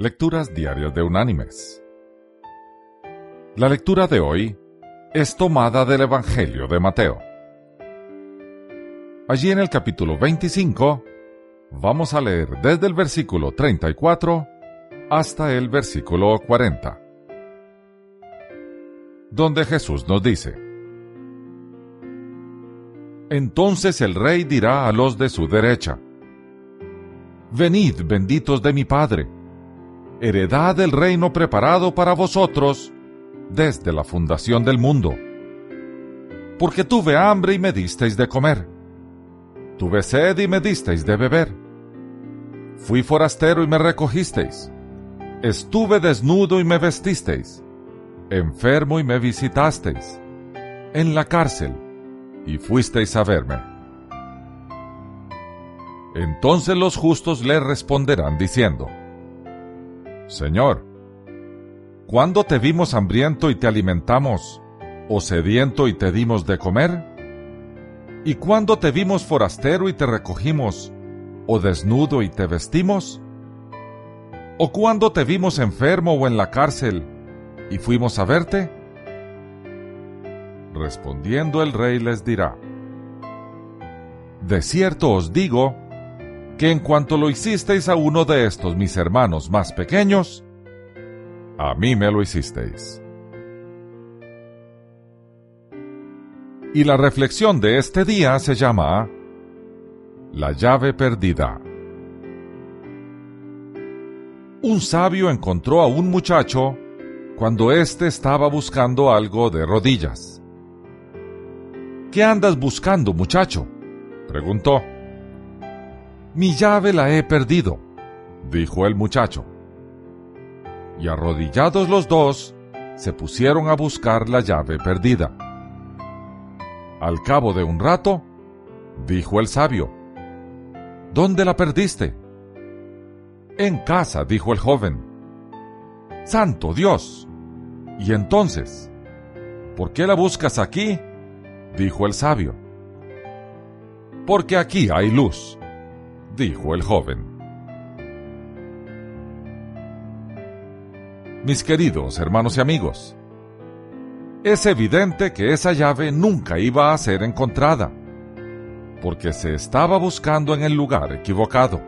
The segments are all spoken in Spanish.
Lecturas Diarias de Unánimes. La lectura de hoy es tomada del Evangelio de Mateo. Allí en el capítulo 25 vamos a leer desde el versículo 34 hasta el versículo 40, donde Jesús nos dice, Entonces el rey dirá a los de su derecha, Venid benditos de mi Padre, heredad del reino preparado para vosotros desde la fundación del mundo. Porque tuve hambre y me disteis de comer, tuve sed y me disteis de beber, fui forastero y me recogisteis, estuve desnudo y me vestisteis, enfermo y me visitasteis, en la cárcel. Y fuisteis a verme. Entonces los justos le responderán diciendo, Señor, ¿cuándo te vimos hambriento y te alimentamos, o sediento y te dimos de comer? ¿Y cuándo te vimos forastero y te recogimos, o desnudo y te vestimos? ¿O cuándo te vimos enfermo o en la cárcel y fuimos a verte? Respondiendo el rey les dirá, De cierto os digo, que en cuanto lo hicisteis a uno de estos mis hermanos más pequeños, a mí me lo hicisteis. Y la reflexión de este día se llama La llave perdida. Un sabio encontró a un muchacho cuando éste estaba buscando algo de rodillas. ¿Qué andas buscando, muchacho? preguntó. Mi llave la he perdido, dijo el muchacho. Y arrodillados los dos, se pusieron a buscar la llave perdida. Al cabo de un rato, dijo el sabio, ¿Dónde la perdiste? En casa, dijo el joven. Santo Dios. ¿Y entonces? ¿Por qué la buscas aquí? dijo el sabio. Porque aquí hay luz dijo el joven. Mis queridos hermanos y amigos, es evidente que esa llave nunca iba a ser encontrada, porque se estaba buscando en el lugar equivocado.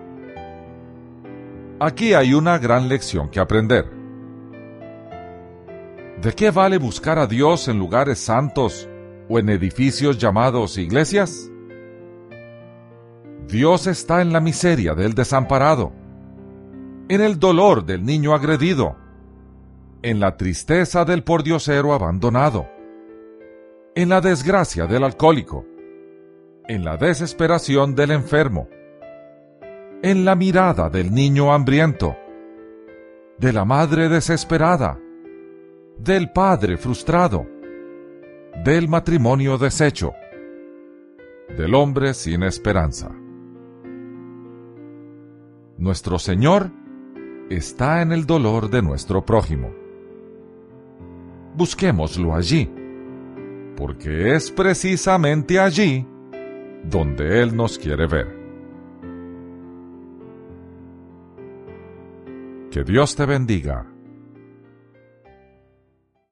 Aquí hay una gran lección que aprender. ¿De qué vale buscar a Dios en lugares santos o en edificios llamados iglesias? Dios está en la miseria del desamparado, en el dolor del niño agredido, en la tristeza del pordiosero abandonado, en la desgracia del alcohólico, en la desesperación del enfermo, en la mirada del niño hambriento, de la madre desesperada, del padre frustrado, del matrimonio deshecho, del hombre sin esperanza. Nuestro Señor está en el dolor de nuestro prójimo. Busquémoslo allí, porque es precisamente allí donde Él nos quiere ver. Que Dios te bendiga.